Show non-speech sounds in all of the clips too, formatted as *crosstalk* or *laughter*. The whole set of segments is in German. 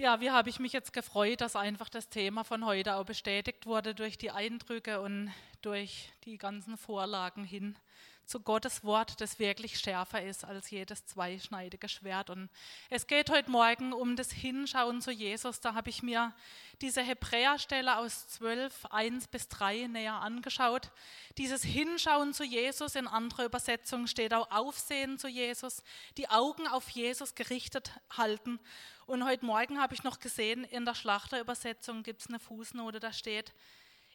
Ja, wie habe ich mich jetzt gefreut, dass einfach das Thema von heute auch bestätigt wurde durch die Eindrücke und durch die ganzen Vorlagen hin zu Gottes Wort, das wirklich schärfer ist als jedes zweischneidige Schwert. Und es geht heute Morgen um das Hinschauen zu Jesus. Da habe ich mir diese Hebräerstelle aus 12, 1 bis 3 näher angeschaut. Dieses Hinschauen zu Jesus, in anderer Übersetzung steht auch Aufsehen zu Jesus, die Augen auf Jesus gerichtet halten. Und heute Morgen habe ich noch gesehen, in der Schlachterübersetzung gibt es eine Fußnote, da steht,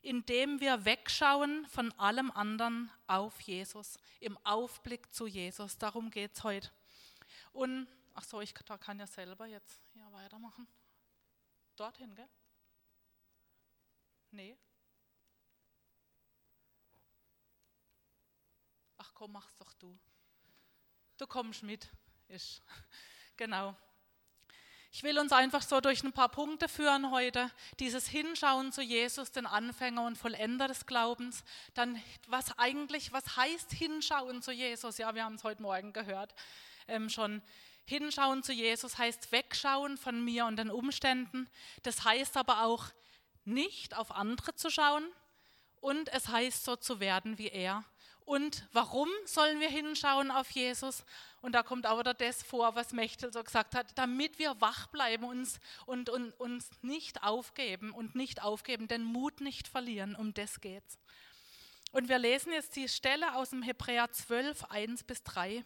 indem wir wegschauen von allem anderen auf Jesus, im Aufblick zu Jesus. Darum geht es heute. Und, ach so, ich kann ja selber jetzt ja, weitermachen. Dorthin, gell? Nee. Ach komm, mach's doch du. Du kommst mit. Ist. *laughs* Genau. Ich will uns einfach so durch ein paar Punkte führen heute. Dieses Hinschauen zu Jesus, den Anfänger und Vollender des Glaubens. Dann, was eigentlich, was heißt Hinschauen zu Jesus? Ja, wir haben es heute Morgen gehört ähm, schon. Hinschauen zu Jesus heißt wegschauen von mir und den Umständen. Das heißt aber auch nicht auf andere zu schauen. Und es heißt so zu werden wie er. Und warum sollen wir hinschauen auf Jesus? Und da kommt auch wieder das vor, was Mechtel so gesagt hat, damit wir wach bleiben uns, und, und uns nicht aufgeben und nicht aufgeben, den Mut nicht verlieren. Um das geht's. Und wir lesen jetzt die Stelle aus dem Hebräer 12, 1 bis 3.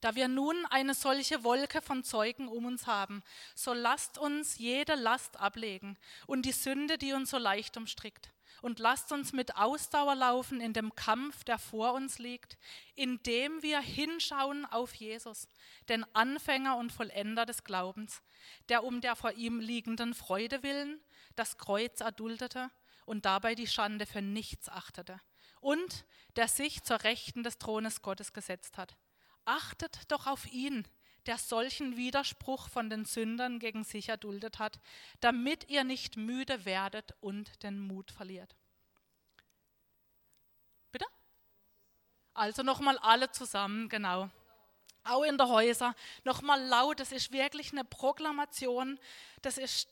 Da wir nun eine solche Wolke von Zeugen um uns haben, so lasst uns jede Last ablegen und die Sünde, die uns so leicht umstrickt und lasst uns mit Ausdauer laufen in dem Kampf, der vor uns liegt, indem wir hinschauen auf Jesus, den Anfänger und Vollender des Glaubens, der um der vor ihm liegenden Freude willen das Kreuz erduldete und dabei die Schande für nichts achtete und der sich zur Rechten des Thrones Gottes gesetzt hat. Achtet doch auf ihn, der solchen Widerspruch von den Sündern gegen sich erduldet hat, damit ihr nicht müde werdet und den Mut verliert. Bitte? Also nochmal alle zusammen, genau. Auch in der Häuser, nochmal laut, das ist wirklich eine Proklamation, das ist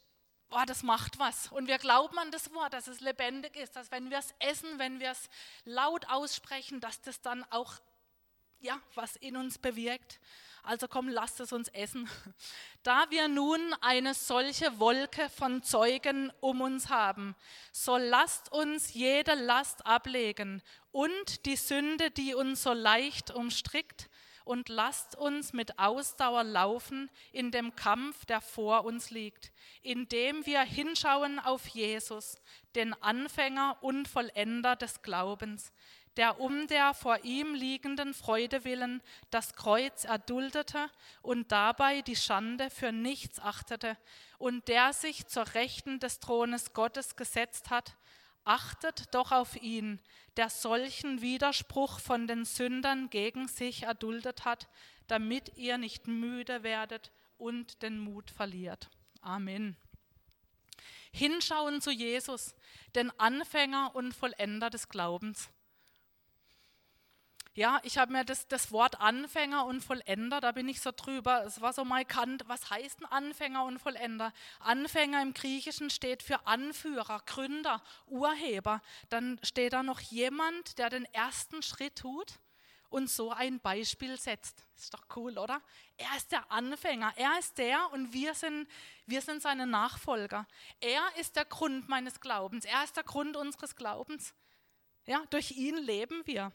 Oh, das macht was. Und wir glauben an das Wort, dass es lebendig ist, dass wenn wir es essen, wenn wir es laut aussprechen, dass das dann auch ja, was in uns bewirkt. Also komm, lasst es uns essen. *laughs* Da wir nun eine solche Wolke von Zeugen um uns haben, so lasst uns jede Last ablegen und die Sünde, die uns so leicht umstrickt, und lasst uns mit Ausdauer laufen in dem Kampf, der vor uns liegt, indem wir hinschauen auf Jesus, den Anfänger und Vollender des Glaubens, der um der vor ihm liegenden Freude willen das Kreuz erduldete und dabei die Schande für nichts achtete und der sich zur Rechten des Thrones Gottes gesetzt hat, achtet doch auf ihn, der solchen Widerspruch von den Sündern gegen sich erduldet hat, damit ihr nicht müde werdet und den Mut verliert. Amen. Hinschauen zu Jesus, den Anfänger und Vollender des Glaubens. Ja, ich habe mir das, das Wort Anfänger und Vollender, da bin ich so drüber. Es war so mal Kant, was heißt ein Anfänger und Vollender? Anfänger im Griechischen steht für Anführer, Gründer, Urheber. Dann steht da noch jemand, der den ersten Schritt tut und so ein Beispiel setzt. Ist doch cool, oder? Er ist der Anfänger, er ist der und wir sind, wir sind seine Nachfolger. Er ist der Grund meines Glaubens, er ist der Grund unseres Glaubens. Ja, durch ihn leben wir.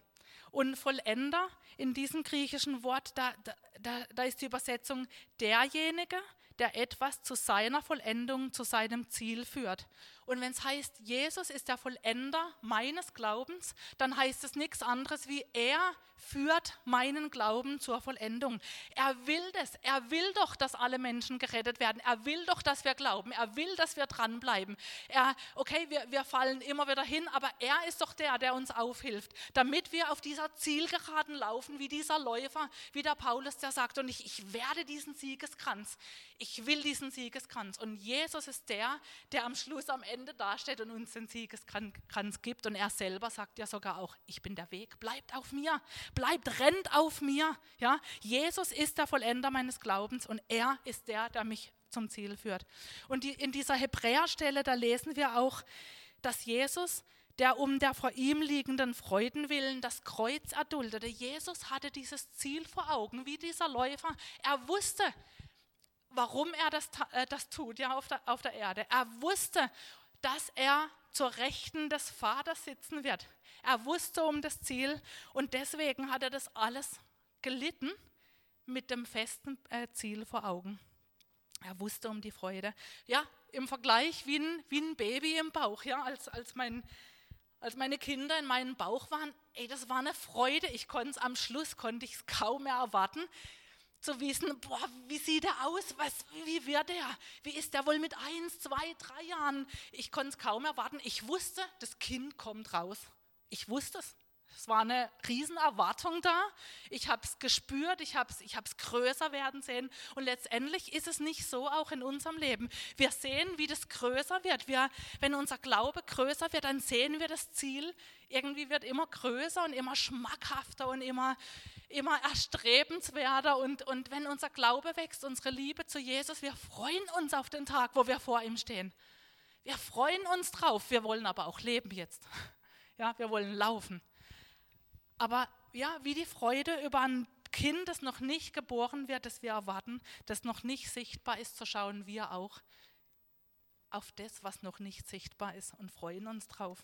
Und Vollender in diesem griechischen Wort, da, da, da ist die Übersetzung derjenige, der etwas zu seiner Vollendung, zu seinem Ziel führt. Und wenn es heißt, Jesus ist der Vollender meines Glaubens, dann heißt es nichts anderes wie, er führt meinen Glauben zur Vollendung. Er will das. Er will doch, dass alle Menschen gerettet werden. Er will doch, dass wir glauben. Er will, dass wir dranbleiben. Er, okay, wir, wir fallen immer wieder hin, aber er ist doch der, der uns aufhilft, damit wir auf dieser Zielgeraden laufen, wie dieser Läufer, wie der Paulus, der sagt, und ich, ich werde diesen Siegeskranz. Ich will diesen Siegeskranz. Und Jesus ist der, der am Schluss, am Ende dasteht und uns den Siegeskranz gibt. Und er selber sagt ja sogar auch, ich bin der Weg, bleibt auf mir bleibt, rennt auf mir. Ja? Jesus ist der Vollender meines Glaubens und er ist der, der mich zum Ziel führt. Und die, in dieser Hebräerstelle, da lesen wir auch, dass Jesus, der um der vor ihm liegenden Freuden willen das Kreuz erduldete, Jesus hatte dieses Ziel vor Augen, wie dieser Läufer. Er wusste, warum er das, äh, das tut, ja, auf der, auf der Erde. Er wusste, dass er zur Rechten des Vaters sitzen wird. Er wusste um das Ziel und deswegen hat er das alles gelitten mit dem festen äh, Ziel vor Augen. Er wusste um die Freude. Ja, im Vergleich wie ein, wie ein Baby im Bauch. Ja, als, als, mein, als meine Kinder in meinem Bauch waren, ey, das war eine Freude. Ich konnte es am Schluss, konnte ich es kaum mehr erwarten, zu wissen, boah, wie sieht er aus? Was, wie wird er? Wie ist er wohl mit eins, zwei, drei Jahren? Ich konnte es kaum erwarten. Ich wusste, das Kind kommt raus. Ich wusste es. Es war eine Riesenerwartung da. Ich habe es gespürt, ich habe es ich größer werden sehen. Und letztendlich ist es nicht so auch in unserem Leben. Wir sehen, wie das größer wird. Wir, wenn unser Glaube größer wird, dann sehen wir das Ziel. Irgendwie wird immer größer und immer schmackhafter und immer, immer erstrebenswerter. Und, und wenn unser Glaube wächst, unsere Liebe zu Jesus, wir freuen uns auf den Tag, wo wir vor ihm stehen. Wir freuen uns drauf. Wir wollen aber auch leben jetzt. Ja, wir wollen laufen. Aber ja, wie die Freude über ein Kind, das noch nicht geboren wird, das wir erwarten, das noch nicht sichtbar ist, so schauen wir auch auf das, was noch nicht sichtbar ist und freuen uns drauf.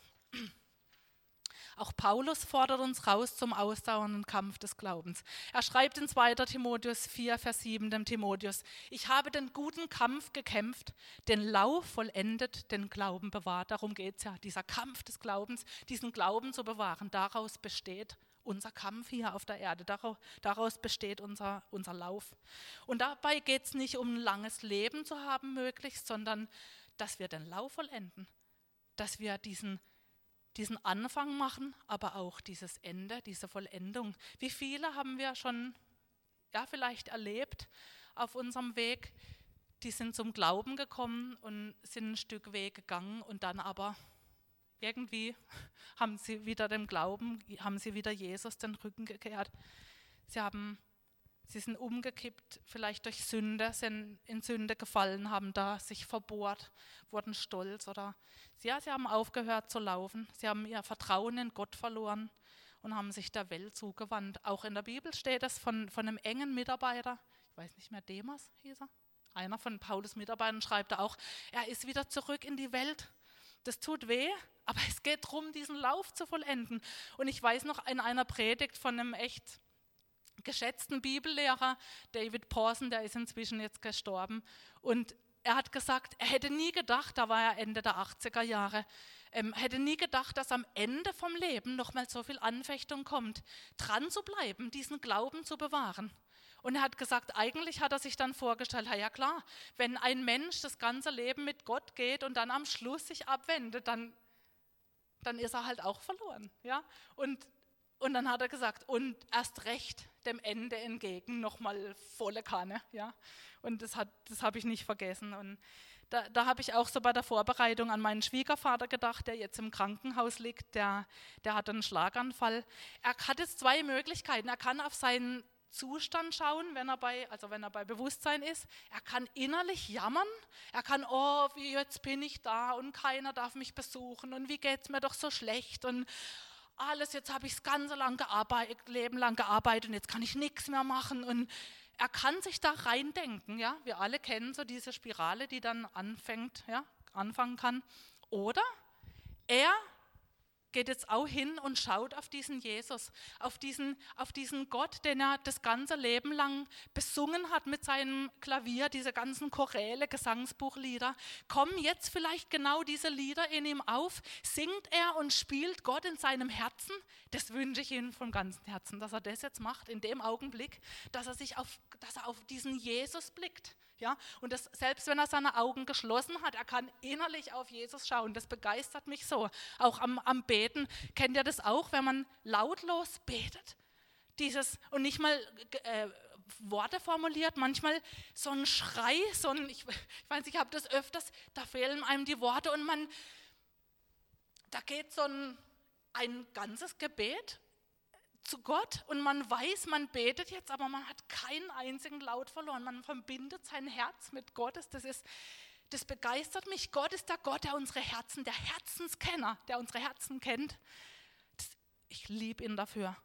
Auch Paulus fordert uns raus zum ausdauernden Kampf des Glaubens. Er schreibt in 2. Timotheus 4, Vers 7 dem Timotheus, ich habe den guten Kampf gekämpft, den Lauf vollendet, den Glauben bewahrt. Darum geht es ja, dieser Kampf des Glaubens, diesen Glauben zu bewahren. Daraus besteht unser Kampf hier auf der Erde. Daraus besteht unser, unser Lauf. Und dabei geht es nicht um ein langes Leben zu haben möglichst, sondern dass wir den Lauf vollenden, dass wir diesen diesen Anfang machen, aber auch dieses Ende, diese Vollendung. Wie viele haben wir schon ja, vielleicht erlebt auf unserem Weg, die sind zum Glauben gekommen und sind ein Stück Weg gegangen und dann aber irgendwie haben sie wieder dem Glauben, haben sie wieder Jesus den Rücken gekehrt. Sie haben Sie sind umgekippt, vielleicht durch Sünde, sind in Sünde gefallen, haben da sich verbohrt, wurden stolz oder ja, sie haben aufgehört zu laufen. Sie haben ihr Vertrauen in Gott verloren und haben sich der Welt zugewandt. Auch in der Bibel steht es von, von einem engen Mitarbeiter, ich weiß nicht mehr, Demas hieß er, einer von Paulus Mitarbeitern schreibt auch, er ist wieder zurück in die Welt. Das tut weh, aber es geht darum, diesen Lauf zu vollenden. Und ich weiß noch in einer Predigt von einem echt geschätzten Bibellehrer, David Pawson, der ist inzwischen jetzt gestorben. Und er hat gesagt, er hätte nie gedacht, da war er Ende der 80er Jahre, ähm, hätte nie gedacht, dass am Ende vom Leben nochmal so viel Anfechtung kommt, dran zu bleiben, diesen Glauben zu bewahren. Und er hat gesagt, eigentlich hat er sich dann vorgestellt, ja klar, wenn ein Mensch das ganze Leben mit Gott geht und dann am Schluss sich abwendet, dann, dann ist er halt auch verloren. Ja? Und und dann hat er gesagt, und erst recht dem Ende entgegen, nochmal volle Kanne. Ja? Und das, das habe ich nicht vergessen. Und da, da habe ich auch so bei der Vorbereitung an meinen Schwiegervater gedacht, der jetzt im Krankenhaus liegt, der, der hat einen Schlaganfall. Er hat jetzt zwei Möglichkeiten. Er kann auf seinen Zustand schauen, wenn er bei, also wenn er bei Bewusstsein ist. Er kann innerlich jammern. Er kann, oh, wie jetzt bin ich da und keiner darf mich besuchen und wie geht es mir doch so schlecht und alles, jetzt habe ich das ganze lang gearbeitet, Leben lang gearbeitet und jetzt kann ich nichts mehr machen. Und er kann sich da reindenken, ja. Wir alle kennen so diese Spirale, die dann anfängt, ja, anfangen kann. Oder er geht jetzt auch hin und schaut auf diesen Jesus, auf diesen, auf diesen Gott, den er das ganze Leben lang besungen hat mit seinem Klavier, diese ganzen Choräle, Gesangsbuchlieder. Kommen jetzt vielleicht genau diese Lieder in ihm auf? Singt er und spielt Gott in seinem Herzen? Das wünsche ich ihm vom ganzen Herzen, dass er das jetzt macht, in dem Augenblick, dass er sich auf, dass er auf diesen Jesus blickt. Ja? Und das, selbst wenn er seine Augen geschlossen hat, er kann innerlich auf Jesus schauen. Das begeistert mich so. Auch am, am Beten. Kennt ihr das auch, wenn man lautlos betet? Dieses, und nicht mal äh, Worte formuliert, manchmal so ein Schrei, so ein, ich, ich weiß, ich habe das öfters, da fehlen einem die Worte und man, da geht so ein, ein ganzes Gebet zu Gott und man weiß, man betet jetzt, aber man hat keinen einzigen Laut verloren. Man verbindet sein Herz mit Gottes. Das ist, das begeistert mich. Gott ist der Gott, der unsere Herzen, der Herzenskenner, der unsere Herzen kennt. Das, ich liebe ihn dafür,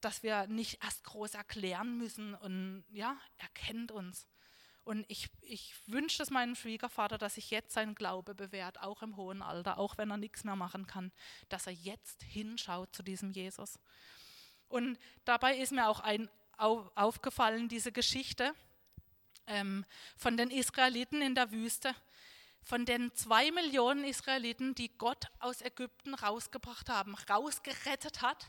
dass wir nicht erst groß erklären müssen und ja, er kennt uns. Und ich, ich wünsche es meinem Schwiegervater, dass sich jetzt sein Glaube bewährt, auch im hohen Alter, auch wenn er nichts mehr machen kann, dass er jetzt hinschaut zu diesem Jesus. Und dabei ist mir auch ein, auf, aufgefallen, diese Geschichte ähm, von den Israeliten in der Wüste, von den zwei Millionen Israeliten, die Gott aus Ägypten rausgebracht haben, rausgerettet hat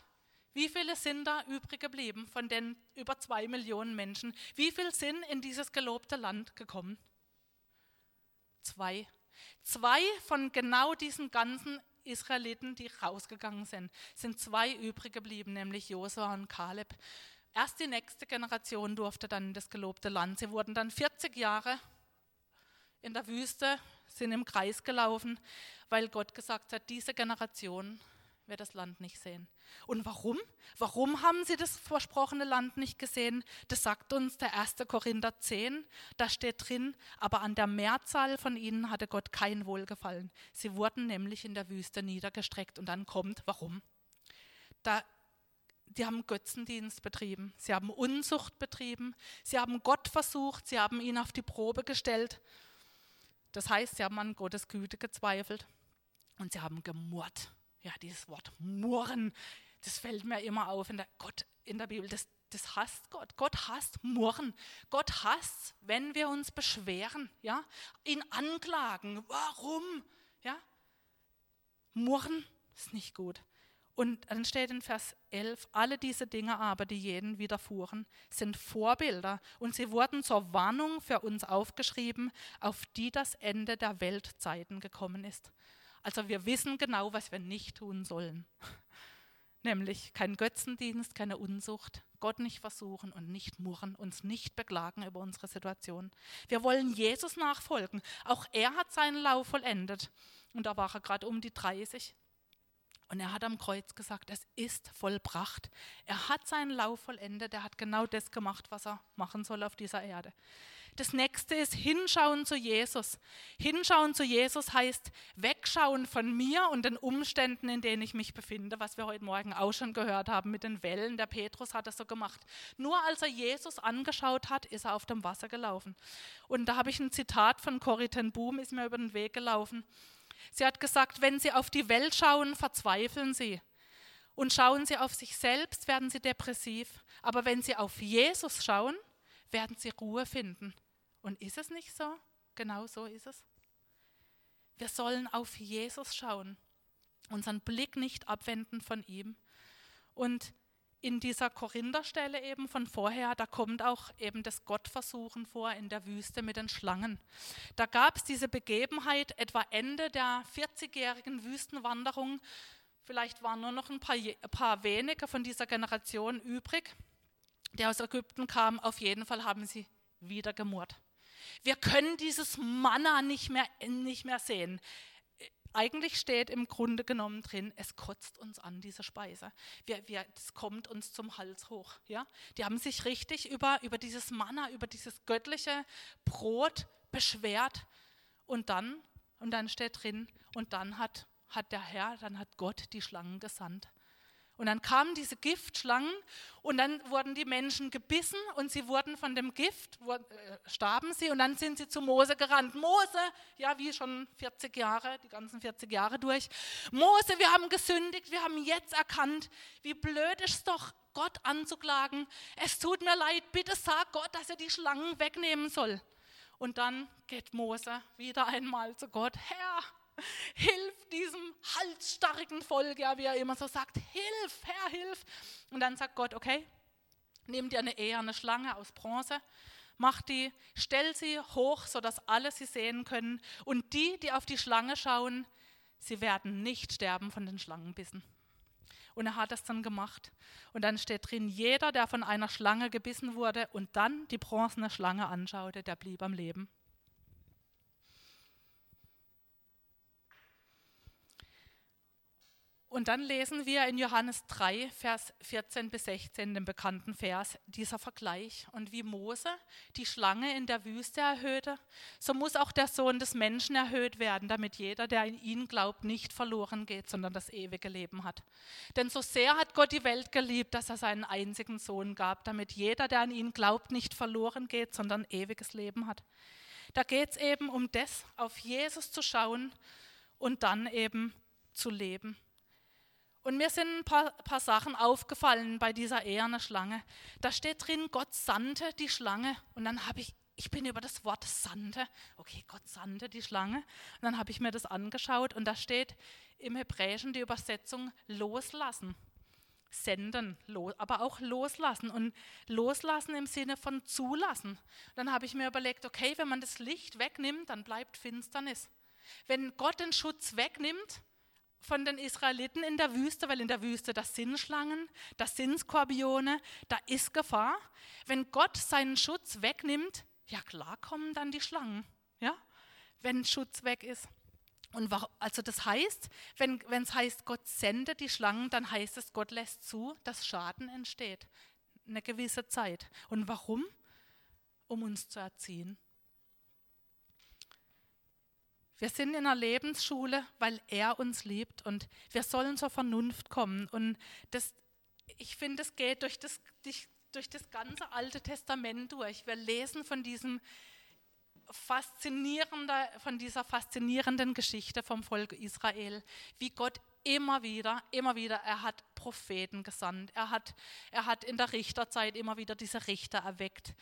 wie viele sind da übrig geblieben von den über zwei Millionen Menschen? Wie viele sind in dieses gelobte Land gekommen? Zwei. Zwei von genau diesen ganzen Israeliten, die rausgegangen sind, sind zwei übrig geblieben, nämlich Josua und Kaleb. Erst die nächste Generation durfte dann in das gelobte Land. Sie wurden dann 40 Jahre in der Wüste, sind im Kreis gelaufen, weil Gott gesagt hat, diese Generation wird das Land nicht sehen. Und warum? Warum haben sie das versprochene Land nicht gesehen? Das sagt uns der 1. Korinther 10. Da steht drin, aber an der Mehrzahl von ihnen hatte Gott kein Wohlgefallen. Sie wurden nämlich in der Wüste niedergestreckt. Und dann kommt, warum? Da, die haben Götzendienst betrieben, sie haben Unzucht betrieben, sie haben Gott versucht, sie haben ihn auf die Probe gestellt. Das heißt, sie haben an Gottes Güte gezweifelt und sie haben gemurrt ja, dieses Wort murren, das fällt mir immer auf in der, Gott, in der Bibel. Das, das hasst Gott. Gott hasst murren. Gott hasst, wenn wir uns beschweren, ja, ihn anklagen. Warum? Ja, murren ist nicht gut. Und dann steht in Vers 11, alle diese Dinge aber, die jeden widerfuhren, sind Vorbilder und sie wurden zur Warnung für uns aufgeschrieben, auf die das Ende der Weltzeiten gekommen ist. Also wir wissen genau, was wir nicht tun sollen. *laughs* Nämlich kein Götzendienst, keine Unsucht, Gott nicht versuchen und nicht murren, uns nicht beklagen über unsere Situation. Wir wollen Jesus nachfolgen. Auch er hat seinen Lauf vollendet. Und da war er gerade um die 30. Und er hat am Kreuz gesagt, es ist vollbracht. Er hat seinen Lauf vollendet. Er hat genau das gemacht, was er machen soll auf dieser Erde. Das nächste ist Hinschauen zu Jesus. Hinschauen zu Jesus heißt wegschauen von mir und den Umständen, in denen ich mich befinde, was wir heute Morgen auch schon gehört haben mit den Wellen. Der Petrus hat das so gemacht. Nur als er Jesus angeschaut hat, ist er auf dem Wasser gelaufen. Und da habe ich ein Zitat von Corrie ten Boom, ist mir über den Weg gelaufen. Sie hat gesagt, wenn Sie auf die Welt schauen, verzweifeln Sie. Und schauen Sie auf sich selbst, werden Sie depressiv. Aber wenn Sie auf Jesus schauen, werden Sie Ruhe finden. Und ist es nicht so? Genau so ist es. Wir sollen auf Jesus schauen, unseren Blick nicht abwenden von ihm. Und in dieser Korintherstelle eben von vorher, da kommt auch eben das Gottversuchen vor in der Wüste mit den Schlangen. Da gab es diese Begebenheit etwa Ende der 40-jährigen Wüstenwanderung. Vielleicht waren nur noch ein paar, ein paar wenige von dieser Generation übrig, die aus Ägypten kamen. Auf jeden Fall haben sie wieder gemurrt. Wir können dieses Manna nicht mehr, nicht mehr sehen. Eigentlich steht im Grunde genommen drin, es kotzt uns an, diese Speise. Wir, wir, das kommt uns zum Hals hoch. Ja? Die haben sich richtig über, über dieses Manna, über dieses göttliche Brot beschwert. Und dann, und dann steht drin, und dann hat, hat der Herr, dann hat Gott die Schlangen gesandt. Und dann kamen diese Giftschlangen und dann wurden die Menschen gebissen und sie wurden von dem Gift, äh, starben sie und dann sind sie zu Mose gerannt. Mose, ja wie schon 40 Jahre, die ganzen 40 Jahre durch. Mose, wir haben gesündigt, wir haben jetzt erkannt, wie blöd ist es doch, Gott anzuklagen. Es tut mir leid, bitte sag Gott, dass er die Schlangen wegnehmen soll. Und dann geht Mose wieder einmal zu Gott, Herr, hilf diesem halsstarrigen Volk, ja, wie er immer so sagt, hilf, Herr, hilf. Und dann sagt Gott, okay, nimm dir eine eherne Schlange aus Bronze, mach die, stell sie hoch, sodass alle sie sehen können. Und die, die auf die Schlange schauen, sie werden nicht sterben von den Schlangenbissen. Und er hat das dann gemacht. Und dann steht drin, jeder, der von einer Schlange gebissen wurde und dann die bronzene Schlange anschaute, der blieb am Leben. Und dann lesen wir in Johannes 3, Vers 14 bis 16, den bekannten Vers, dieser Vergleich. Und wie Mose die Schlange in der Wüste erhöhte, so muss auch der Sohn des Menschen erhöht werden, damit jeder, der in ihn glaubt, nicht verloren geht, sondern das ewige Leben hat. Denn so sehr hat Gott die Welt geliebt, dass er seinen einzigen Sohn gab, damit jeder, der an ihn glaubt, nicht verloren geht, sondern ewiges Leben hat. Da geht es eben um das, auf Jesus zu schauen und dann eben zu leben. Und mir sind ein paar, paar Sachen aufgefallen bei dieser eherne Schlange. Da steht drin, Gott sandte die Schlange. Und dann habe ich, ich bin über das Wort sandte, okay, Gott sandte die Schlange. Und dann habe ich mir das angeschaut und da steht im Hebräischen die Übersetzung loslassen. Senden, aber auch loslassen und loslassen im Sinne von zulassen. Dann habe ich mir überlegt, okay, wenn man das Licht wegnimmt, dann bleibt Finsternis. Wenn Gott den Schutz wegnimmt, von den Israeliten in der Wüste, weil in der Wüste das sind Schlangen, das sind Skorpione, da ist Gefahr. Wenn Gott seinen Schutz wegnimmt, ja klar kommen dann die Schlangen, ja, wenn Schutz weg ist. Und also das heißt, wenn es heißt, Gott sendet die Schlangen, dann heißt es, Gott lässt zu, dass Schaden entsteht, eine gewisse Zeit. Und warum? Um uns zu erziehen. Wir sind in einer Lebensschule, weil er uns liebt und wir sollen zur Vernunft kommen. Und das, ich finde, es geht durch das, durch das ganze Alte Testament durch. Wir lesen von diesem faszinierender, von dieser faszinierenden Geschichte vom Volk Israel, wie Gott immer wieder, immer wieder, er hat Propheten gesandt, er hat, er hat in der Richterzeit immer wieder diese Richter erweckt.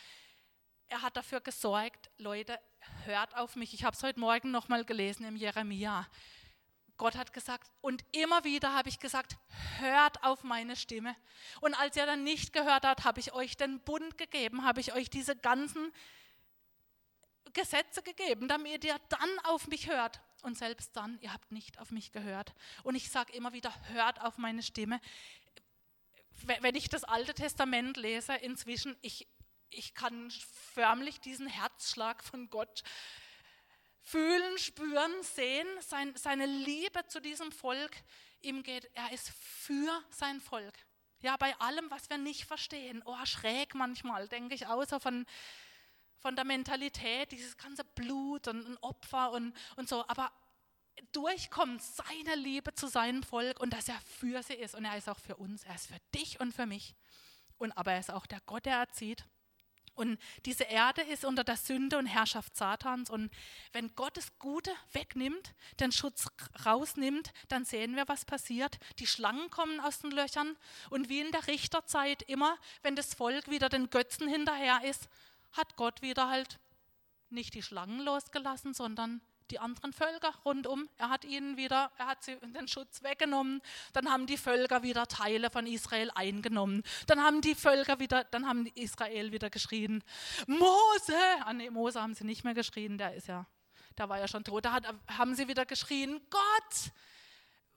Er hat dafür gesorgt, Leute, hört auf mich. Ich habe es heute Morgen nochmal gelesen im Jeremia. Gott hat gesagt, und immer wieder habe ich gesagt, hört auf meine Stimme. Und als ihr dann nicht gehört habt, habe ich euch den Bund gegeben, habe ich euch diese ganzen Gesetze gegeben, damit ihr dann auf mich hört. Und selbst dann, ihr habt nicht auf mich gehört. Und ich sage immer wieder, hört auf meine Stimme. Wenn ich das Alte Testament lese, inzwischen, ich, ich kann förmlich diesen Herzschlag von Gott fühlen, spüren, sehen, sein, seine Liebe zu diesem Volk. Ihm geht, er ist für sein Volk. Ja, bei allem, was wir nicht verstehen. Oh, schräg manchmal, denke ich, außer von, von der Mentalität, dieses ganze Blut und, und Opfer und, und so. Aber durchkommt seine Liebe zu seinem Volk und dass er für sie ist. Und er ist auch für uns. Er ist für dich und für mich. Und aber er ist auch der Gott, der erzieht. Und diese Erde ist unter der Sünde und Herrschaft Satans. Und wenn Gott das Gute wegnimmt, den Schutz rausnimmt, dann sehen wir, was passiert. Die Schlangen kommen aus den Löchern. Und wie in der Richterzeit immer, wenn das Volk wieder den Götzen hinterher ist, hat Gott wieder halt nicht die Schlangen losgelassen, sondern die anderen Völker rundum. Er hat ihnen wieder, er hat sie den Schutz weggenommen. Dann haben die Völker wieder Teile von Israel eingenommen. Dann haben die Völker wieder, dann haben Israel wieder geschrien, Mose! Ah nee, Mose haben sie nicht mehr geschrien, der ist ja, der war ja schon tot. Da hat, haben sie wieder geschrien, Gott!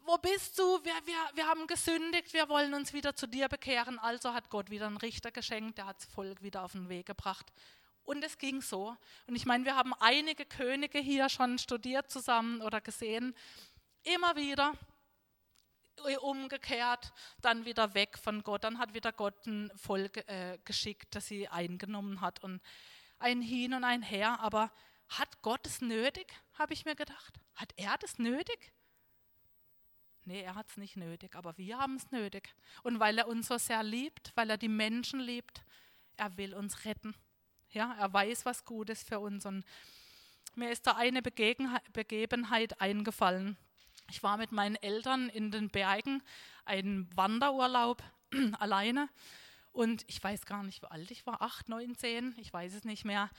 Wo bist du? Wir, wir, wir haben gesündigt, wir wollen uns wieder zu dir bekehren. Also hat Gott wieder einen Richter geschenkt, der hat das Volk wieder auf den Weg gebracht. Und es ging so. Und ich meine, wir haben einige Könige hier schon studiert zusammen oder gesehen. Immer wieder umgekehrt, dann wieder weg von Gott. Dann hat wieder Gott ein Volk äh, geschickt, das sie eingenommen hat. Und ein Hin und ein Her. Aber hat Gott es nötig, habe ich mir gedacht. Hat er das nötig? Nee, er hat es nicht nötig, aber wir haben es nötig. Und weil er uns so sehr liebt, weil er die Menschen liebt, er will uns retten. Ja, er weiß, was gut ist für uns. Und mir ist da eine Begebenheit eingefallen. Ich war mit meinen Eltern in den Bergen, einen Wanderurlaub *clears throat* alleine. Und ich weiß gar nicht, wie alt ich war, acht, neun, zehn, ich weiß es nicht mehr.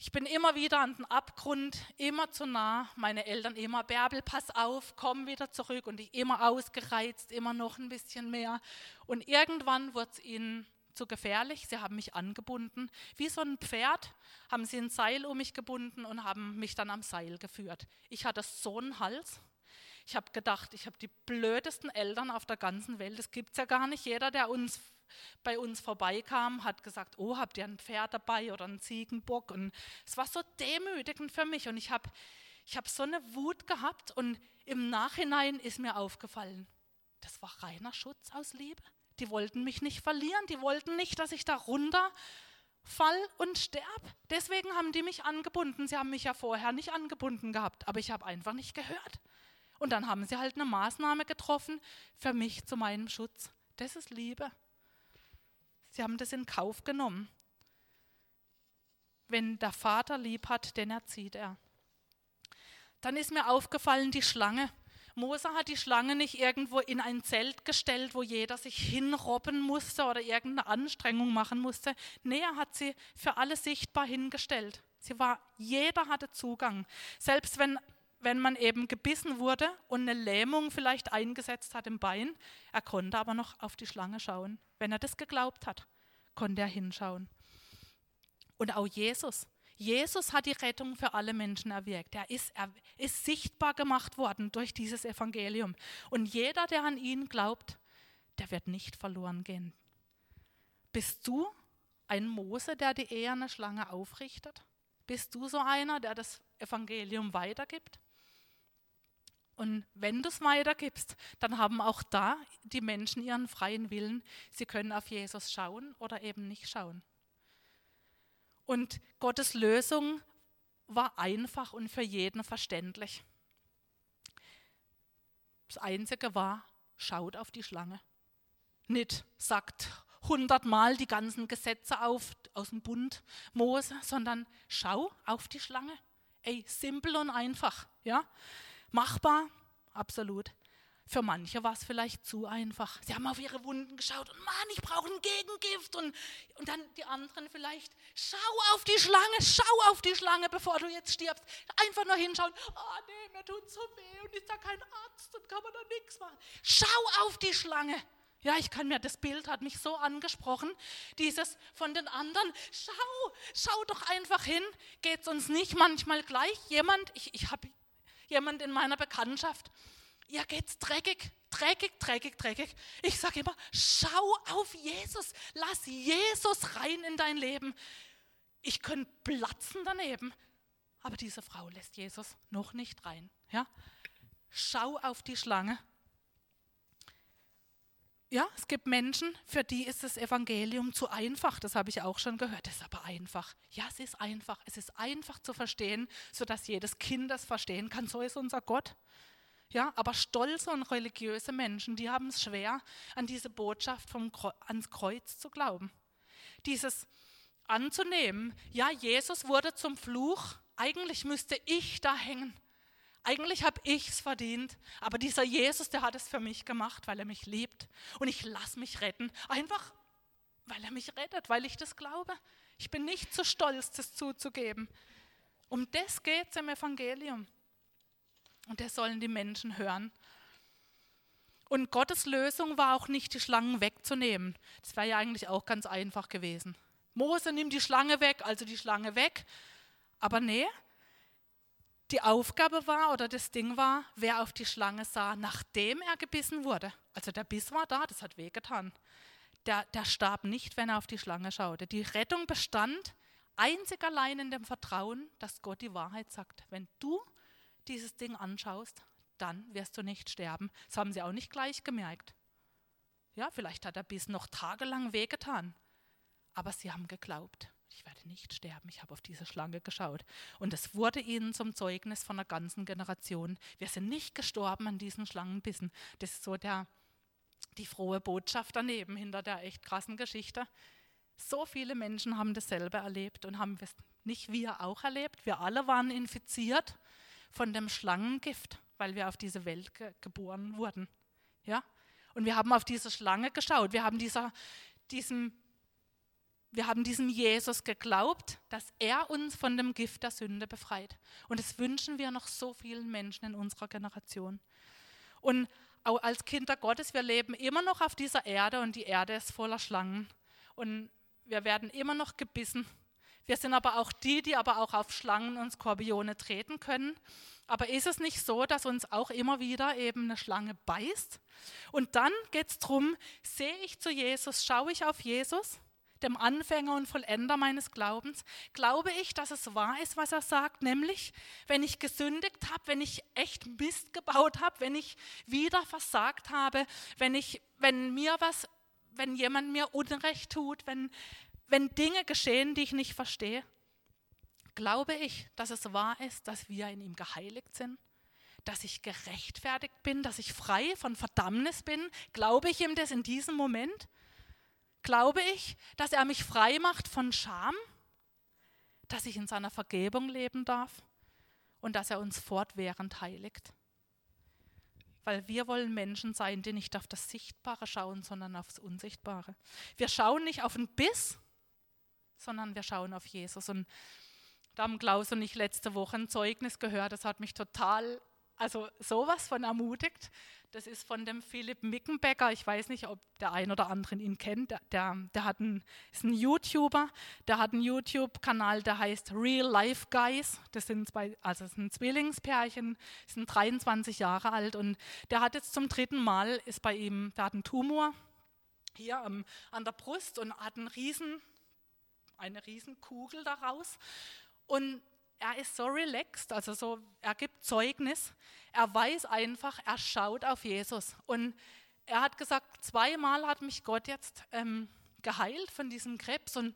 Ich bin immer wieder an den Abgrund, immer zu nah. Meine Eltern immer, Bärbel, pass auf, komm wieder zurück. Und ich immer ausgereizt, immer noch ein bisschen mehr. Und irgendwann wurde es ihnen zu gefährlich. Sie haben mich angebunden. Wie so ein Pferd haben sie ein Seil um mich gebunden und haben mich dann am Seil geführt. Ich hatte so einen Hals. Ich habe gedacht, ich habe die blödesten Eltern auf der ganzen Welt. Das gibt es ja gar nicht. Jeder, der uns bei uns vorbeikam, hat gesagt, oh, habt ihr ein Pferd dabei oder einen Ziegenbock? Und es war so demütigend für mich. Und ich habe ich hab so eine Wut gehabt und im Nachhinein ist mir aufgefallen, Das war reiner Schutz aus Liebe. Die wollten mich nicht verlieren, die wollten nicht, dass ich da runter fall und sterb. Deswegen haben die mich angebunden. Sie haben mich ja vorher nicht angebunden gehabt, aber ich habe einfach nicht gehört. Und dann haben sie halt eine Maßnahme getroffen für mich zu meinem Schutz. Das ist Liebe. Sie haben das in Kauf genommen. Wenn der Vater lieb hat, den erzieht er. Dann ist mir aufgefallen die Schlange. Mose hat die Schlange nicht irgendwo in ein Zelt gestellt, wo jeder sich hinrobben musste oder irgendeine Anstrengung machen musste. Nee, er hat sie für alle sichtbar hingestellt. Sie war, jeder hatte Zugang. Selbst wenn, wenn man eben gebissen wurde und eine Lähmung vielleicht eingesetzt hat im Bein, er konnte aber noch auf die Schlange schauen. Wenn er das geglaubt hat, konnte er hinschauen. Und auch Jesus. Jesus hat die Rettung für alle Menschen erwirkt. Er ist, er ist sichtbar gemacht worden durch dieses Evangelium. Und jeder, der an ihn glaubt, der wird nicht verloren gehen. Bist du ein Mose, der die eherne Schlange aufrichtet? Bist du so einer, der das Evangelium weitergibt? Und wenn du es weitergibst, dann haben auch da die Menschen ihren freien Willen. Sie können auf Jesus schauen oder eben nicht schauen. Und Gottes Lösung war einfach und für jeden verständlich. Das Einzige war, schaut auf die Schlange. Nicht sagt hundertmal die ganzen Gesetze auf aus dem Bund Mose, sondern schau auf die Schlange. Ey, simpel und einfach, ja? Machbar, absolut. Für manche war es vielleicht zu einfach. Sie haben auf ihre Wunden geschaut und Mann, ich brauche ein Gegengift. Und, und dann die anderen vielleicht, schau auf die Schlange, schau auf die Schlange, bevor du jetzt stirbst. Einfach nur hinschauen, oh nee, mir tut so weh und ist da kein Arzt und kann man da nichts machen. Schau auf die Schlange. Ja, ich kann mir, das Bild hat mich so angesprochen, dieses von den anderen, schau, schau doch einfach hin, geht es uns nicht manchmal gleich? Jemand, ich, ich habe jemand in meiner Bekanntschaft, ihr geht's dreckig, dreckig, dreckig, dreckig. Ich sage immer, schau auf Jesus, lass Jesus rein in dein Leben. Ich könnte platzen daneben, aber diese Frau lässt Jesus noch nicht rein. Ja? Schau auf die Schlange. Ja, es gibt Menschen, für die ist das Evangelium zu einfach. Das habe ich auch schon gehört. Das ist aber einfach. Ja, es ist einfach. Es ist einfach zu verstehen, sodass jedes Kind das verstehen kann. So ist unser Gott. Ja, aber stolze und religiöse Menschen, die haben es schwer, an diese Botschaft vom, ans Kreuz zu glauben. Dieses anzunehmen, ja, Jesus wurde zum Fluch, eigentlich müsste ich da hängen. Eigentlich habe ich es verdient, aber dieser Jesus, der hat es für mich gemacht, weil er mich liebt. Und ich lasse mich retten, einfach weil er mich rettet, weil ich das glaube. Ich bin nicht zu stolz, das zuzugeben. Um das geht es im Evangelium. Und das sollen die Menschen hören. Und Gottes Lösung war auch nicht, die Schlangen wegzunehmen. Das wäre ja eigentlich auch ganz einfach gewesen. Mose nimmt die Schlange weg, also die Schlange weg. Aber nee, die Aufgabe war oder das Ding war, wer auf die Schlange sah, nachdem er gebissen wurde. Also der Biss war da, das hat wehgetan. Der, der starb nicht, wenn er auf die Schlange schaute. Die Rettung bestand einzig allein in dem Vertrauen, dass Gott die Wahrheit sagt. Wenn du dieses Ding anschaust, dann wirst du nicht sterben. Das haben sie auch nicht gleich gemerkt. Ja, vielleicht hat der Biss noch tagelang wehgetan. Aber sie haben geglaubt, ich werde nicht sterben. Ich habe auf diese Schlange geschaut. Und es wurde ihnen zum Zeugnis von einer ganzen Generation. Wir sind nicht gestorben an diesen Schlangenbissen. Das ist so der, die frohe Botschaft daneben, hinter der echt krassen Geschichte. So viele Menschen haben dasselbe erlebt und haben es nicht wir auch erlebt. Wir alle waren infiziert von dem Schlangengift, weil wir auf diese Welt ge geboren wurden. Ja? Und wir haben auf diese Schlange geschaut. Wir haben dieser, diesem, wir haben diesem Jesus geglaubt, dass er uns von dem Gift der Sünde befreit. Und das wünschen wir noch so vielen Menschen in unserer Generation. Und auch als Kinder Gottes, wir leben immer noch auf dieser Erde und die Erde ist voller Schlangen. Und wir werden immer noch gebissen wir sind aber auch die, die aber auch auf Schlangen und Skorpione treten können. Aber ist es nicht so, dass uns auch immer wieder eben eine Schlange beißt? Und dann geht es darum, sehe ich zu Jesus, schaue ich auf Jesus, dem Anfänger und Vollender meines Glaubens? Glaube ich, dass es wahr ist, was er sagt, nämlich, wenn ich gesündigt habe, wenn ich echt Mist gebaut habe, wenn ich wieder versagt habe, wenn ich, wenn mir was, wenn jemand mir Unrecht tut, wenn, wenn Dinge geschehen, die ich nicht verstehe, glaube ich, dass es wahr ist, dass wir in ihm geheiligt sind? dass ich gerechtfertigt bin, dass ich frei von Verdammnis bin? Glaube ich ihm das in diesem Moment? Glaube ich, dass er mich frei macht von Scham? Dass ich in seiner Vergebung leben darf? Und dass er uns fortwährend heiligt? Weil wir wollen Menschen sein, die nicht auf das Sichtbare schauen, sondern aufs Unsichtbare. Wir schauen nicht auf den Biss, sondern wir schauen auf Jesus. Und da haben Klaus und ich letzte Woche ein Zeugnis gehört, das hat mich total also sowas von ermutigt. Das ist von dem Philipp Mickenbecker. Ich weiß nicht, ob der ein oder andere ihn kennt. Der, der, der hat einen, ist ein YouTuber. Der hat einen YouTube-Kanal, der heißt Real Life Guys. Das sind zwei, also das sind Zwillingspärchen, sind 23 Jahre alt und der hat jetzt zum dritten Mal ist bei ihm, der hat einen Tumor hier um, an der Brust und hat einen riesen, eine riesen Kugel daraus. Und er ist so relaxed, also so, er gibt Zeugnis. Er weiß einfach, er schaut auf Jesus. Und er hat gesagt, zweimal hat mich Gott jetzt ähm, geheilt von diesem Krebs. Und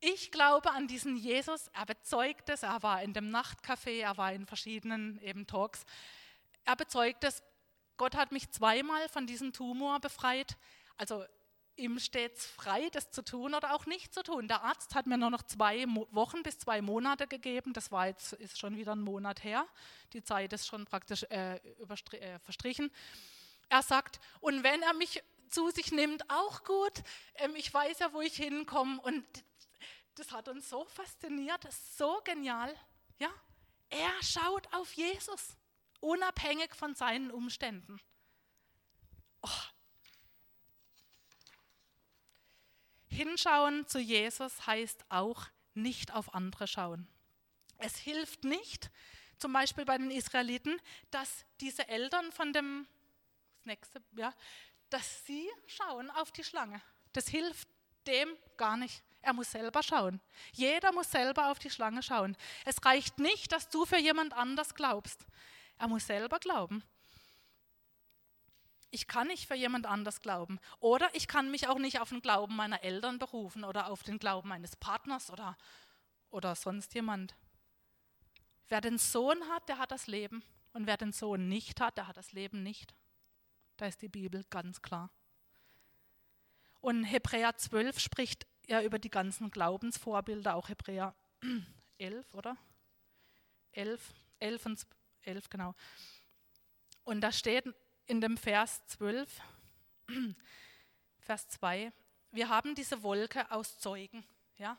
ich glaube an diesen Jesus. Er bezeugt es. Er war in dem Nachtcafé, er war in verschiedenen eben Talks. Er bezeugt es. Gott hat mich zweimal von diesem Tumor befreit. Also ihm steht es frei, das zu tun oder auch nicht zu tun. Der Arzt hat mir nur noch zwei Wochen bis zwei Monate gegeben. Das war jetzt ist schon wieder ein Monat her. Die Zeit ist schon praktisch äh, äh, verstrichen. Er sagt, und wenn er mich zu sich nimmt, auch gut. Ähm, ich weiß ja, wo ich hinkomme. Und das hat uns so fasziniert, das ist so genial. Ja, er schaut auf Jesus, unabhängig von seinen Umständen. Oh, Hinschauen zu Jesus heißt auch nicht auf andere schauen. Es hilft nicht, zum Beispiel bei den Israeliten, dass diese Eltern von dem, das nächste, ja, dass sie schauen auf die Schlange. Das hilft dem gar nicht. Er muss selber schauen. Jeder muss selber auf die Schlange schauen. Es reicht nicht, dass du für jemand anders glaubst. Er muss selber glauben ich kann nicht für jemand anders glauben. Oder ich kann mich auch nicht auf den Glauben meiner Eltern berufen oder auf den Glauben meines Partners oder, oder sonst jemand. Wer den Sohn hat, der hat das Leben. Und wer den Sohn nicht hat, der hat das Leben nicht. Da ist die Bibel ganz klar. Und Hebräer 12 spricht ja über die ganzen Glaubensvorbilder, auch Hebräer *clears throat* 11, oder? 11, 11 und 11, genau. Und da steht in dem Vers 12, Vers 2, wir haben diese Wolke aus Zeugen. Ja?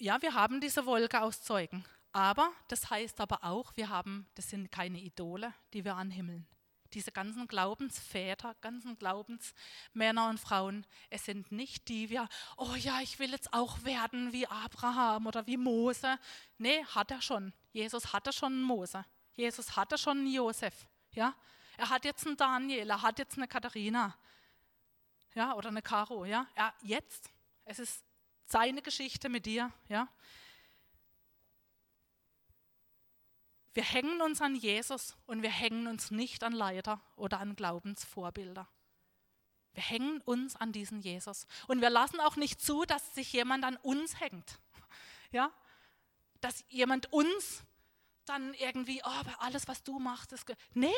ja, wir haben diese Wolke aus Zeugen. Aber das heißt aber auch, wir haben, das sind keine Idole, die wir anhimmeln. Diese ganzen Glaubensväter, ganzen Glaubensmänner und Frauen, es sind nicht die, wir, oh ja, ich will jetzt auch werden wie Abraham oder wie Mose. Nee, hat er schon. Jesus hatte schon Mose. Jesus hatte schon einen Josef, ja. Er hat jetzt einen Daniel, er hat jetzt eine Katharina, ja, oder eine Caro, ja. Er, jetzt, es ist seine Geschichte mit dir, ja. Wir hängen uns an Jesus und wir hängen uns nicht an Leiter oder an Glaubensvorbilder. Wir hängen uns an diesen Jesus. Und wir lassen auch nicht zu, dass sich jemand an uns hängt. Ja? Dass jemand uns dann irgendwie, oh, aber alles, was du machst, ist. Nee,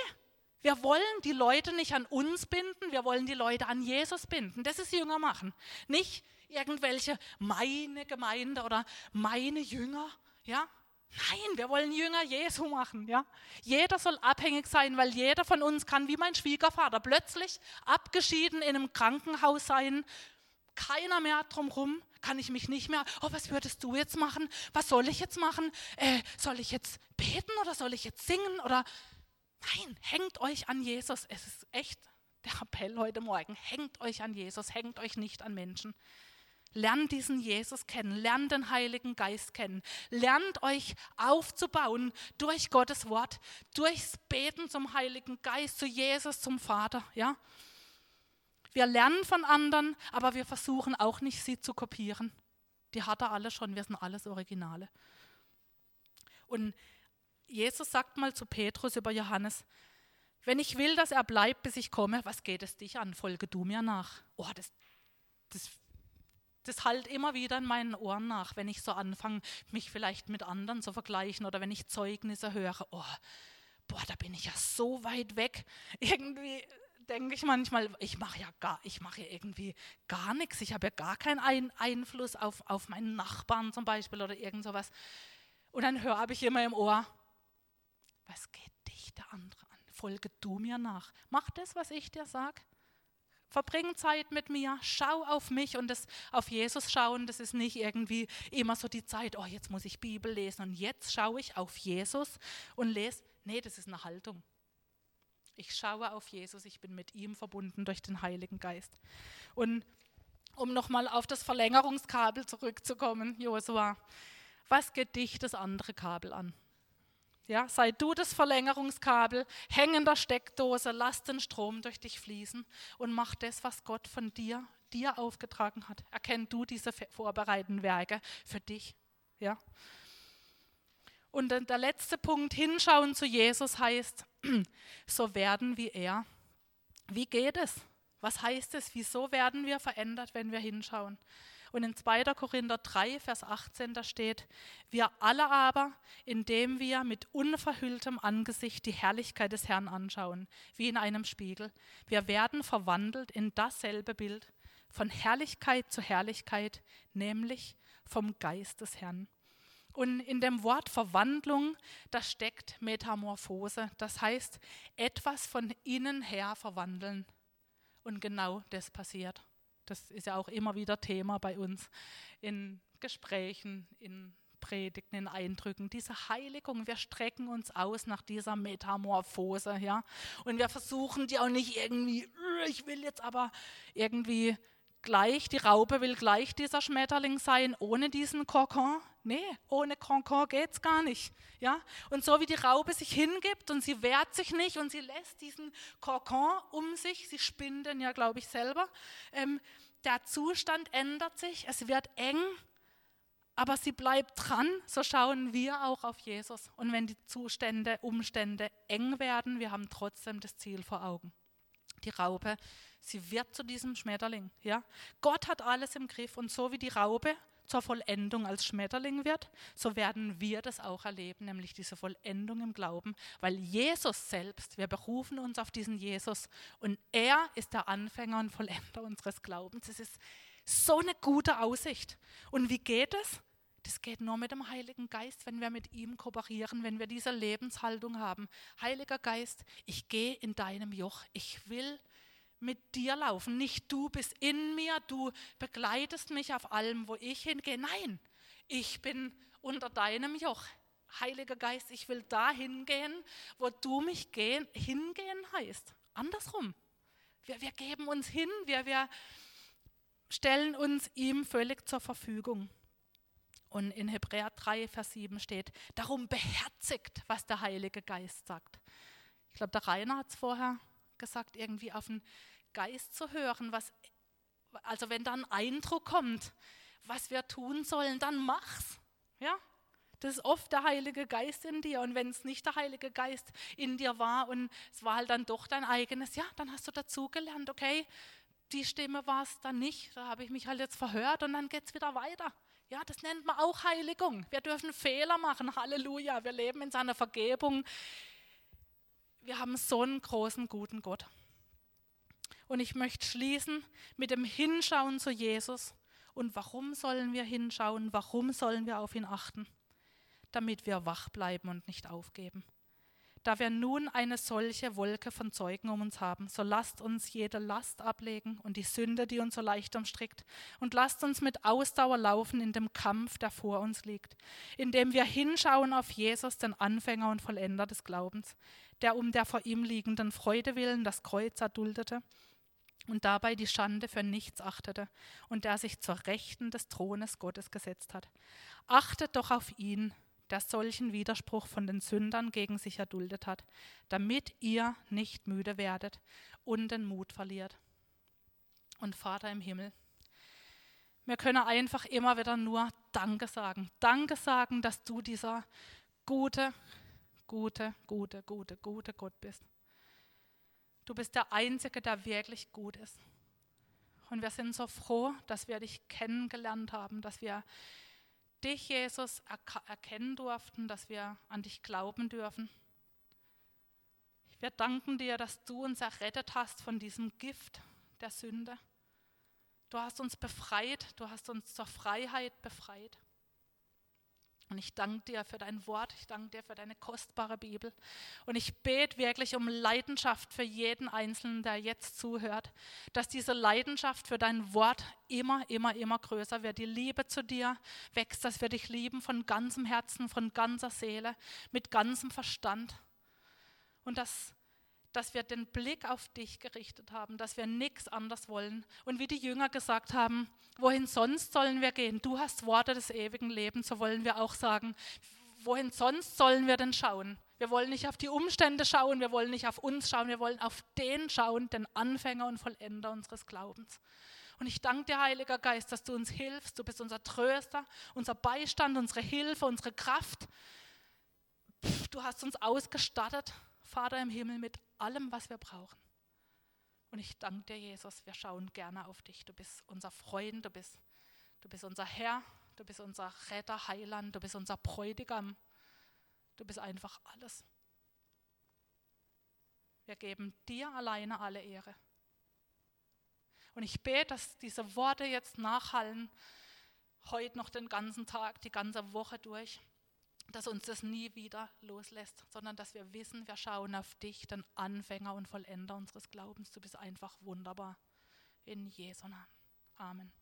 wir wollen die Leute nicht an uns binden, wir wollen die Leute an Jesus binden. Das ist Jünger machen. Nicht irgendwelche meine Gemeinde oder meine Jünger, ja? Nein, wir wollen Jünger Jesu machen, ja? Jeder soll abhängig sein, weil jeder von uns kann wie mein Schwiegervater plötzlich abgeschieden in einem Krankenhaus sein, keiner mehr drumherum, kann ich mich nicht mehr, oh, was würdest du jetzt machen? Was soll ich jetzt machen? Äh, soll ich jetzt beten oder soll ich jetzt singen? Oder nein, hängt euch an Jesus. Es ist echt der Appell heute Morgen. Hängt euch an Jesus, hängt euch nicht an Menschen. Lernt diesen Jesus kennen, lernt den Heiligen Geist kennen, lernt euch aufzubauen durch Gottes Wort, durchs Beten zum Heiligen Geist, zu Jesus, zum Vater, ja. Wir lernen von anderen, aber wir versuchen auch nicht, sie zu kopieren. Die hat er alle schon, wir sind alles Originale. Und Jesus sagt mal zu Petrus über Johannes, wenn ich will, dass er bleibt, bis ich komme, was geht es dich an? Folge du mir nach. Oh, das, das, das halt immer wieder in meinen Ohren nach, wenn ich so anfange, mich vielleicht mit anderen zu vergleichen oder wenn ich Zeugnisse höre. Oh, boah, da bin ich ja so weit weg. *laughs* Irgendwie denke ich manchmal, ich mache ja gar, ich mache ja irgendwie gar nichts. Ich habe ja gar keinen Ein Einfluss auf, auf meinen Nachbarn zum Beispiel oder irgend sowas. Und dann höre ich immer im Ohr, was geht dich der andere an? Folge du mir nach. Mach das, was ich dir sage. Verbring Zeit mit mir, schau auf mich und das auf Jesus schauen, das ist nicht irgendwie immer so die Zeit, oh, jetzt muss ich Bibel lesen und jetzt schaue ich auf Jesus und lese. Nee, das ist eine Haltung. Ich schaue auf Jesus, ich bin mit ihm verbunden durch den Heiligen Geist. Und um nochmal auf das Verlängerungskabel zurückzukommen, Josua, was geht dich das andere Kabel an? Ja, sei du das Verlängerungskabel, häng in der Steckdose, lass den Strom durch dich fließen und mach das, was Gott von dir, dir aufgetragen hat. Erkenn du diese vorbereitenden Werke für dich. Ja. Und der letzte Punkt, hinschauen zu Jesus heißt, *clears throat* so werden wie er. Wie geht es? Was heißt es? Wieso werden wir verändert, wenn wir hinschauen? Und in 2. Korinther 3, Vers 18, da steht, wir alle aber, indem wir mit unverhülltem Angesicht die Herrlichkeit des Herrn anschauen, wie in einem Spiegel, wir werden verwandelt in dasselbe Bild, von Herrlichkeit zu Herrlichkeit, nämlich vom Geist des Herrn. Und in dem Wort Verwandlung, da steckt Metamorphose. Das heißt, etwas von innen her verwandeln. Und genau das passiert. Das ist ja auch immer wieder Thema bei uns in Gesprächen, in Predigten, in Eindrücken. Diese Heiligung, wir strecken uns aus nach dieser Metamorphose. Ja? Und wir versuchen die auch nicht irgendwie, ich will jetzt aber irgendwie gleich, die Raupe will gleich dieser Schmetterling sein, ohne diesen Kokon. Nee, ohne Kokon geht es gar nicht. Ja? Und so wie die Raupe sich hingibt und sie wehrt sich nicht und sie lässt diesen Kokon um sich, sie spinnen ja, glaube ich, selber, ähm, der Zustand ändert sich, es wird eng, aber sie bleibt dran, so schauen wir auch auf Jesus. Und wenn die Zustände, Umstände eng werden, wir haben trotzdem das Ziel vor Augen. Die Raupe Sie wird zu diesem Schmetterling. Ja? Gott hat alles im Griff und so wie die Raupe zur Vollendung als Schmetterling wird, so werden wir das auch erleben, nämlich diese Vollendung im Glauben, weil Jesus selbst, wir berufen uns auf diesen Jesus und er ist der Anfänger und Vollender unseres Glaubens. Es ist so eine gute Aussicht. Und wie geht es? Das geht nur mit dem Heiligen Geist, wenn wir mit ihm kooperieren, wenn wir diese Lebenshaltung haben. Heiliger Geist, ich gehe in deinem Joch. Ich will mit dir laufen. Nicht du bist in mir, du begleitest mich auf allem, wo ich hingehe. Nein, ich bin unter deinem Joch. Heiliger Geist, ich will dahin gehen, wo du mich gehen, hingehen heißt. Andersrum. Wir, wir geben uns hin, wir, wir stellen uns ihm völlig zur Verfügung. Und in Hebräer 3, Vers 7 steht, darum beherzigt, was der Heilige Geist sagt. Ich glaube, der Rainer hat es vorher gesagt, irgendwie auf den Geist zu hören, was, also wenn dann Eindruck kommt, was wir tun sollen, dann mach's. Ja? Das ist oft der Heilige Geist in dir. Und wenn es nicht der Heilige Geist in dir war und es war halt dann doch dein eigenes, ja, dann hast du dazugelernt, okay, die Stimme war es dann nicht. Da habe ich mich halt jetzt verhört und dann geht es wieder weiter. Ja, das nennt man auch Heiligung. Wir dürfen Fehler machen. Halleluja. Wir leben in seiner Vergebung. Wir haben so einen großen, guten Gott. Und ich möchte schließen mit dem Hinschauen zu Jesus. Und warum sollen wir hinschauen? Warum sollen wir auf ihn achten? Damit wir wach bleiben und nicht aufgeben. Da wir nun eine solche Wolke von Zeugen um uns haben, so lasst uns jede Last ablegen und die Sünde, die uns so leicht umstrickt, und lasst uns mit Ausdauer laufen in dem Kampf, der vor uns liegt, indem wir hinschauen auf Jesus, den Anfänger und Vollender des Glaubens, der um der vor ihm liegenden Freude willen das Kreuz erduldete und dabei die Schande für nichts achtete und der sich zur Rechten des Thrones Gottes gesetzt hat. Achtet doch auf ihn, der solchen Widerspruch von den Sündern gegen sich erduldet hat, damit ihr nicht müde werdet und den Mut verliert. und Vater im Himmel. Wir können einfach immer wieder nur Danke sagen. Danke sagen, dass du dieser gute, gute, gute, gute, gute Gott bist. Du bist der Einzige, der wirklich gut ist. Und wir sind so froh, dass wir dich kennengelernt haben, dass wir dich, Jesus, erkennen durften, dass wir an dich glauben dürfen. Wir danken dir, dass du uns errettet hast von diesem Gift der Sünde. Du hast uns befreit, du hast uns zur Freiheit befreit. Und ich danke dir für dein Wort, ich danke dir für deine kostbare Bibel. Und ich bete wirklich um Leidenschaft für jeden Einzelnen, der jetzt zuhört, dass diese Leidenschaft für dein Wort immer, immer, immer größer wird. Die Liebe zu dir wächst, dass wir dich lieben von ganzem Herzen, von ganzer Seele, mit ganzem Verstand. Und dass dass wir den Blick auf dich gerichtet haben, dass wir nichts anders wollen. Und wie die Jünger gesagt haben, wohin sonst sollen wir gehen? Du hast Worte des ewigen Lebens, so wollen wir auch sagen, wohin sonst sollen wir denn schauen? Wir wollen nicht auf die Umstände schauen, wir wollen nicht auf uns schauen, wir wollen auf den schauen, den Anfänger und Vollender unseres Glaubens. Und ich danke dir, Heiliger Geist, dass du uns hilfst. Du bist unser Tröster, unser Beistand, unsere Hilfe, unsere Kraft. Du hast uns ausgestattet Vater im Himmel, mit allem, was wir brauchen. Und ich danke dir, Jesus, wir schauen gerne auf dich. Du bist unser Freund, du bist, du bist unser Herr, du bist unser Retter, Heiland, du bist unser Bräutigam. Du bist einfach alles. Wir geben dir alleine alle Ehre. Und ich bete, dass diese Worte jetzt nachhallen, heute noch den ganzen Tag, die ganze Woche durch dass uns das nie wieder loslässt, sondern dass wir wissen, wir schauen auf dich, den Anfänger und Vollender unseres Glaubens. Du bist einfach wunderbar. In Jesu Namen. Amen.